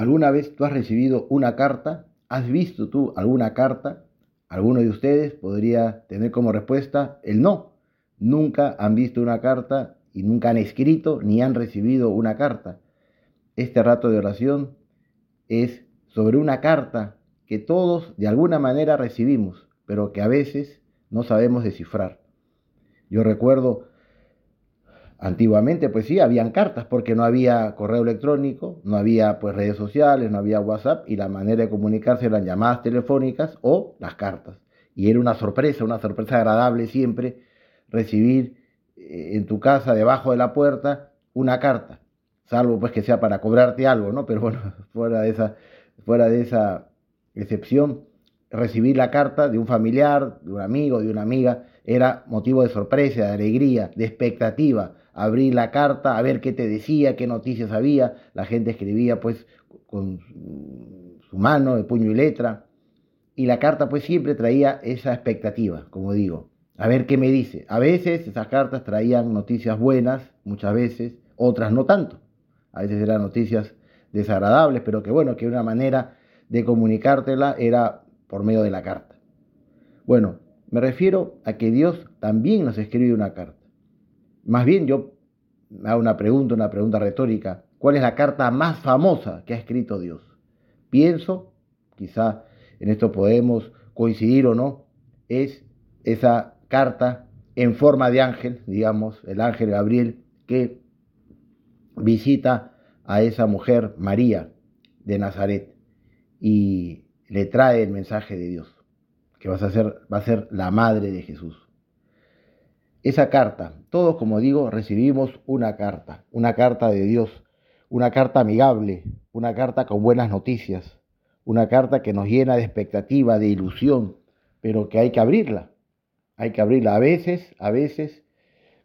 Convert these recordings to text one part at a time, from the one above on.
¿Alguna vez tú has recibido una carta? ¿Has visto tú alguna carta? Alguno de ustedes podría tener como respuesta el no. Nunca han visto una carta y nunca han escrito ni han recibido una carta. Este rato de oración es sobre una carta que todos de alguna manera recibimos, pero que a veces no sabemos descifrar. Yo recuerdo antiguamente, pues sí, habían cartas porque no había correo electrónico, no había pues redes sociales, no había WhatsApp y la manera de comunicarse eran llamadas telefónicas o las cartas. Y era una sorpresa, una sorpresa agradable siempre recibir eh, en tu casa, debajo de la puerta, una carta, salvo pues que sea para cobrarte algo, ¿no? Pero bueno, fuera de esa, fuera de esa excepción, recibir la carta de un familiar, de un amigo, de una amiga, era motivo de sorpresa, de alegría, de expectativa. Abrir la carta, a ver qué te decía, qué noticias había. La gente escribía pues con su mano, de puño y letra. Y la carta pues siempre traía esa expectativa, como digo, a ver qué me dice. A veces esas cartas traían noticias buenas, muchas veces, otras no tanto. A veces eran noticias desagradables, pero que bueno, que una manera de comunicártela era por medio de la carta. Bueno, me refiero a que Dios también nos escribe una carta. Más bien yo hago una pregunta, una pregunta retórica. ¿Cuál es la carta más famosa que ha escrito Dios? Pienso, quizá en esto podemos coincidir o no, es esa carta en forma de ángel, digamos, el ángel Gabriel, que visita a esa mujer María de Nazaret y le trae el mensaje de Dios, que va a ser, va a ser la madre de Jesús. Esa carta, todos como digo, recibimos una carta, una carta de Dios, una carta amigable, una carta con buenas noticias, una carta que nos llena de expectativa, de ilusión, pero que hay que abrirla. Hay que abrirla. A veces, a veces,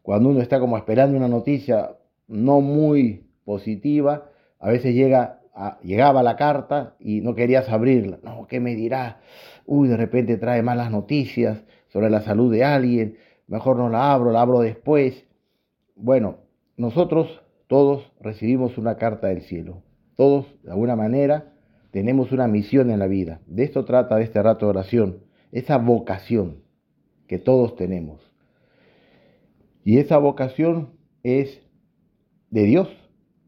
cuando uno está como esperando una noticia no muy positiva, a veces llega llegaba la carta y no querías abrirla. No, ¿qué me dirá? Uy, de repente trae malas noticias sobre la salud de alguien. Mejor no la abro, la abro después. Bueno, nosotros todos recibimos una carta del cielo. Todos, de alguna manera, tenemos una misión en la vida. De esto trata este rato de oración. Esa vocación que todos tenemos. Y esa vocación es de Dios,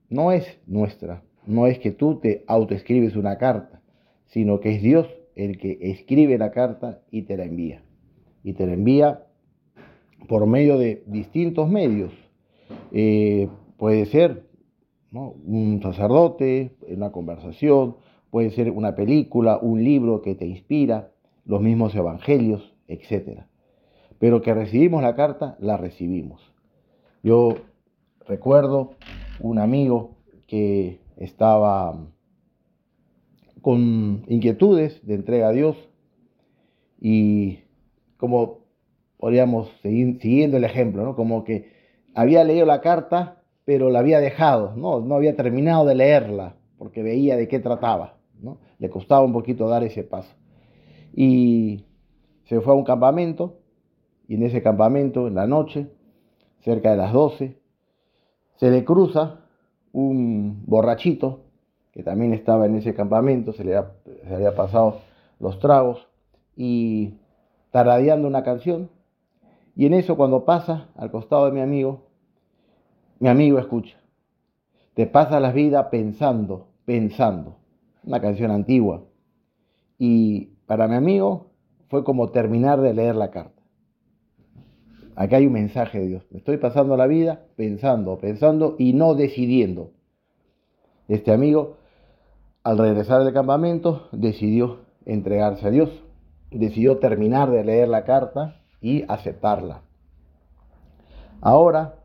no es nuestra no es que tú te autoescribes una carta, sino que es Dios el que escribe la carta y te la envía. Y te la envía por medio de distintos medios. Eh, puede ser un sacerdote, una conversación, puede ser una película, un libro que te inspira, los mismos evangelios, etc. Pero que recibimos la carta, la recibimos. Yo recuerdo un amigo que estaba con inquietudes de entrega a Dios y como podríamos seguir siguiendo el ejemplo, ¿no? Como que había leído la carta, pero la había dejado, ¿no? No había terminado de leerla porque veía de qué trataba, ¿no? Le costaba un poquito dar ese paso. Y se fue a un campamento y en ese campamento, en la noche, cerca de las 12, se le cruza un borrachito que también estaba en ese campamento, se le, había pasado los tragos y taradeando una canción. Y en eso cuando pasa al costado de mi amigo, mi amigo escucha. Te pasa la vida pensando, pensando. Una canción antigua. Y para mi amigo fue como terminar de leer la carta. Acá hay un mensaje de Dios. Me estoy pasando la vida pensando, pensando y no decidiendo. Este amigo, al regresar del campamento, decidió entregarse a Dios. Decidió terminar de leer la carta y aceptarla. Ahora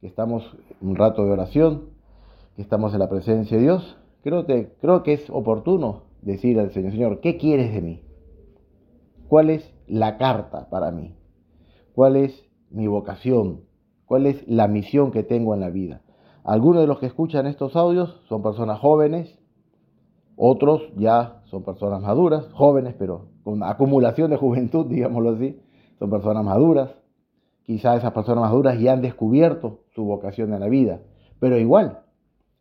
que estamos un rato de oración, que estamos en la presencia de Dios, creo que, creo que es oportuno decir al Señor, Señor, ¿qué quieres de mí? ¿Cuál es la carta para mí? ¿Cuál es mi vocación, cuál es la misión que tengo en la vida. Algunos de los que escuchan estos audios son personas jóvenes, otros ya son personas maduras, jóvenes pero con acumulación de juventud, digámoslo así, son personas maduras. Quizá esas personas maduras ya han descubierto su vocación en la vida, pero igual,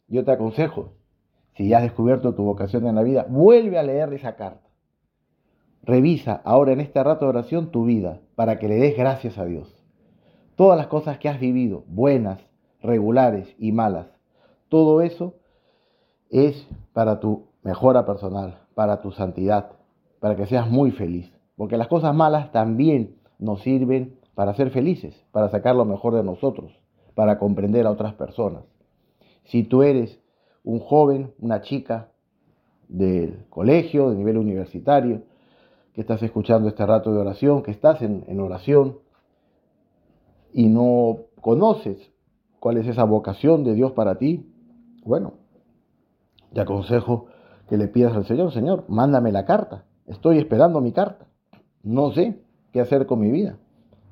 yo te aconsejo, si ya has descubierto tu vocación en la vida, vuelve a leer esa carta. Revisa ahora en este rato de oración tu vida para que le des gracias a Dios. Todas las cosas que has vivido, buenas, regulares y malas, todo eso es para tu mejora personal, para tu santidad, para que seas muy feliz. Porque las cosas malas también nos sirven para ser felices, para sacar lo mejor de nosotros, para comprender a otras personas. Si tú eres un joven, una chica del colegio, de nivel universitario, que estás escuchando este rato de oración, que estás en, oración y no conoces cuál es esa vocación de Dios para ti, bueno, te aconsejo que le pidas al Señor, Señor, mándame la carta, estoy esperando mi carta, no sé qué hacer con mi vida,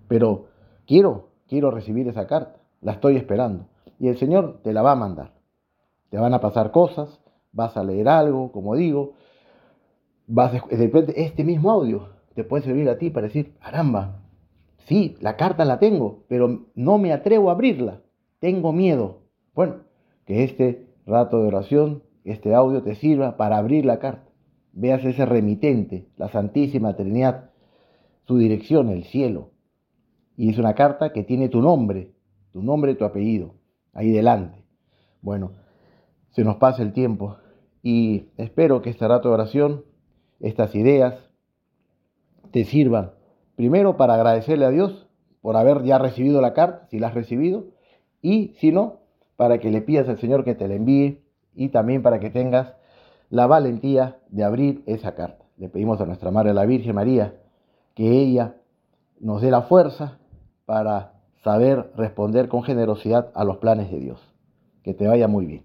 pero quiero, quiero recibir esa carta, la estoy esperando. Y el Señor te la va a mandar. Te van a pasar cosas, vas a leer algo, como digo, vas de repente este mismo audio te puede servir a ti para decir, caramba, sí, la carta la tengo, pero no me atrevo a abrirla, tengo miedo. Bueno, que este rato de oración, este audio te sirva para abrir la carta. Veas ese remitente, la Santísima Trinidad, su dirección, el cielo. Y es una carta que tiene tu nombre, tu nombre tu apellido, ahí delante. Bueno, se nos pasa el tiempo y espero que este rato de oración, estas ideas, te sirvan primero para agradecerle a Dios por haber ya recibido la carta, si la has recibido, y si no, para que le pidas al Señor que te la envíe y también para que tengas la valentía de abrir esa carta. Le pedimos a nuestra Madre la Virgen María que ella nos dé la fuerza para saber responder con generosidad a los planes de Dios. Que te vaya muy bien.